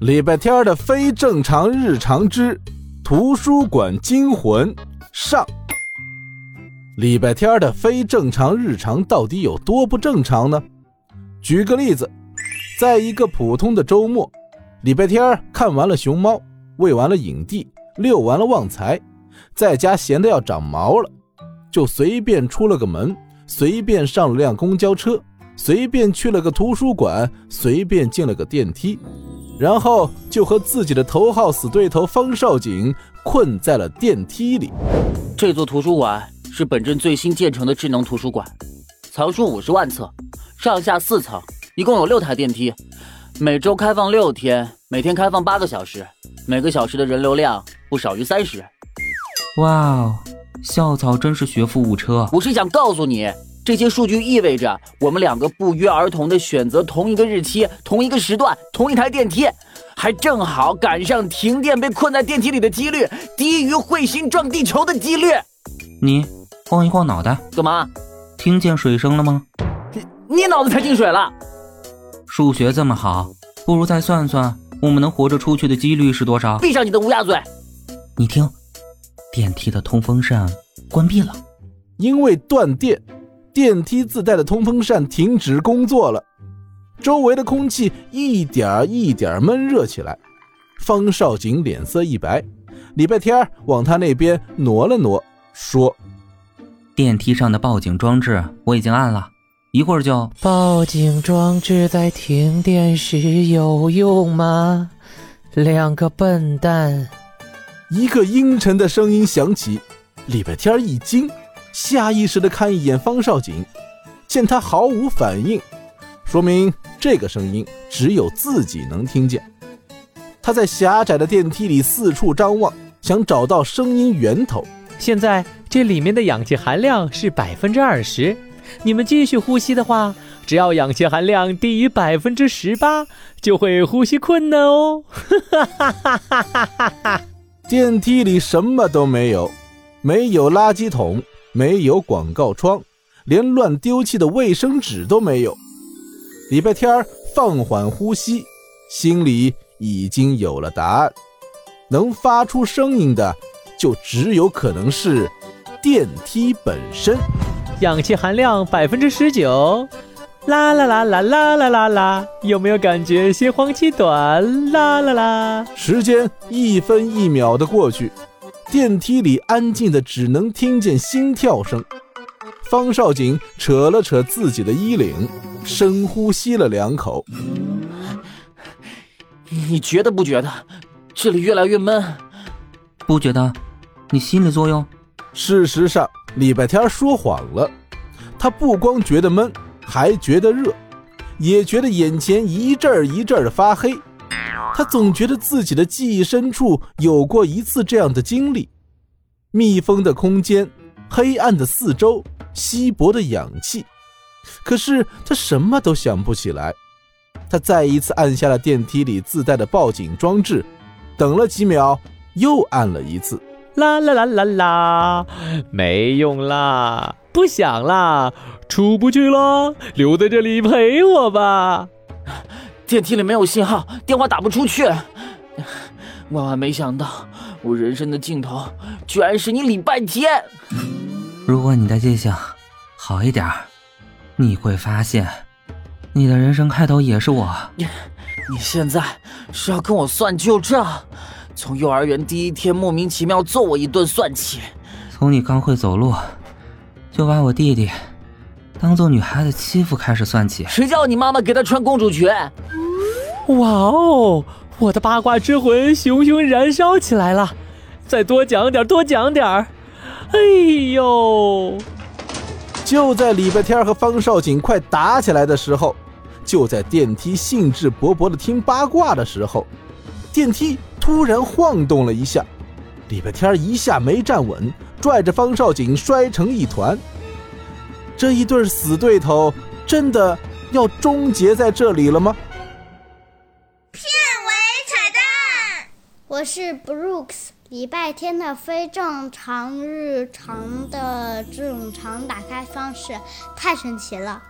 礼拜天的非正常日常之图书馆惊魂上。礼拜天的非正常日常到底有多不正常呢？举个例子，在一个普通的周末，礼拜天看完了熊猫，喂完了影帝，遛完了旺财，在家闲得要长毛了，就随便出了个门，随便上了辆公交车，随便去了个图书馆，随便进了个电梯。然后就和自己的头号死对头方少景困在了电梯里。这座图书馆是本镇最新建成的智能图书馆，藏书五十万册，上下四层，一共有六台电梯，每周开放六天，每天开放八个小时，每个小时的人流量不少于三十。哇哦，校草真是学富五车。我是想告诉你。这些数据意味着我们两个不约而同的选择同一个日期、同一个时段、同一台电梯，还正好赶上停电被困在电梯里的几率低于彗星撞地球的几率。你晃一晃脑袋，干嘛？听见水声了吗？你你脑子才进水了？数学这么好，不如再算算我们能活着出去的几率是多少？闭上你的乌鸦嘴！你听，电梯的通风扇关闭了，因为断电。电梯自带的通风扇停止工作了，周围的空气一点一点闷热起来。方少景脸色一白，礼拜天往他那边挪了挪，说：“电梯上的报警装置我已经按了，一会儿就……报警装置在停电时有用吗？两个笨蛋！”一个阴沉的声音响起，礼拜天一惊。下意识地看一眼方少景，见他毫无反应，说明这个声音只有自己能听见。他在狭窄的电梯里四处张望，想找到声音源头。现在这里面的氧气含量是百分之二十，你们继续呼吸的话，只要氧气含量低于百分之十八，就会呼吸困难哦。哈哈哈哈哈哈！电梯里什么都没有，没有垃圾桶。没有广告窗，连乱丢弃的卫生纸都没有。礼拜天放缓呼吸，心里已经有了答案。能发出声音的，就只有可能是电梯本身。氧气含量百分之十九，啦啦啦啦啦啦啦啦，有没有感觉心慌气短？啦啦啦。时间一分一秒的过去。电梯里安静的，只能听见心跳声。方少景扯了扯自己的衣领，深呼吸了两口。你觉得不觉得这里越来越闷？不觉得？你心理作用？事实上，礼拜天说谎了。他不光觉得闷，还觉得热，也觉得眼前一阵一阵的发黑。他总觉得自己的记忆深处有过一次这样的经历：密封的空间，黑暗的四周，稀薄的氧气。可是他什么都想不起来。他再一次按下了电梯里自带的报警装置，等了几秒，又按了一次。啦啦啦啦啦，没用啦，不响啦，出不去啦，留在这里陪我吧。电梯里没有信号，电话打不出去。万万没想到，我人生的尽头居然是你礼拜天。如果你的记性好一点，你会发现，你的人生开头也是我。你 你现在是要跟我算旧账？从幼儿园第一天莫名其妙揍我一顿算起？从你刚会走路，就把我弟弟。当做女孩子欺负开始算起，谁叫你妈妈给她穿公主裙？哇哦，我的八卦之魂熊熊燃烧起来了！再多讲点，多讲点儿！哎呦！就在礼拜天和方少景快打起来的时候，就在电梯兴致勃勃的听八卦的时候，电梯突然晃动了一下，礼拜天一下没站稳，拽着方少景摔成一团。这一对死对头真的要终结在这里了吗？片尾彩蛋，我是 Brooks。礼拜天的非正常日常的正常打开方式太神奇了。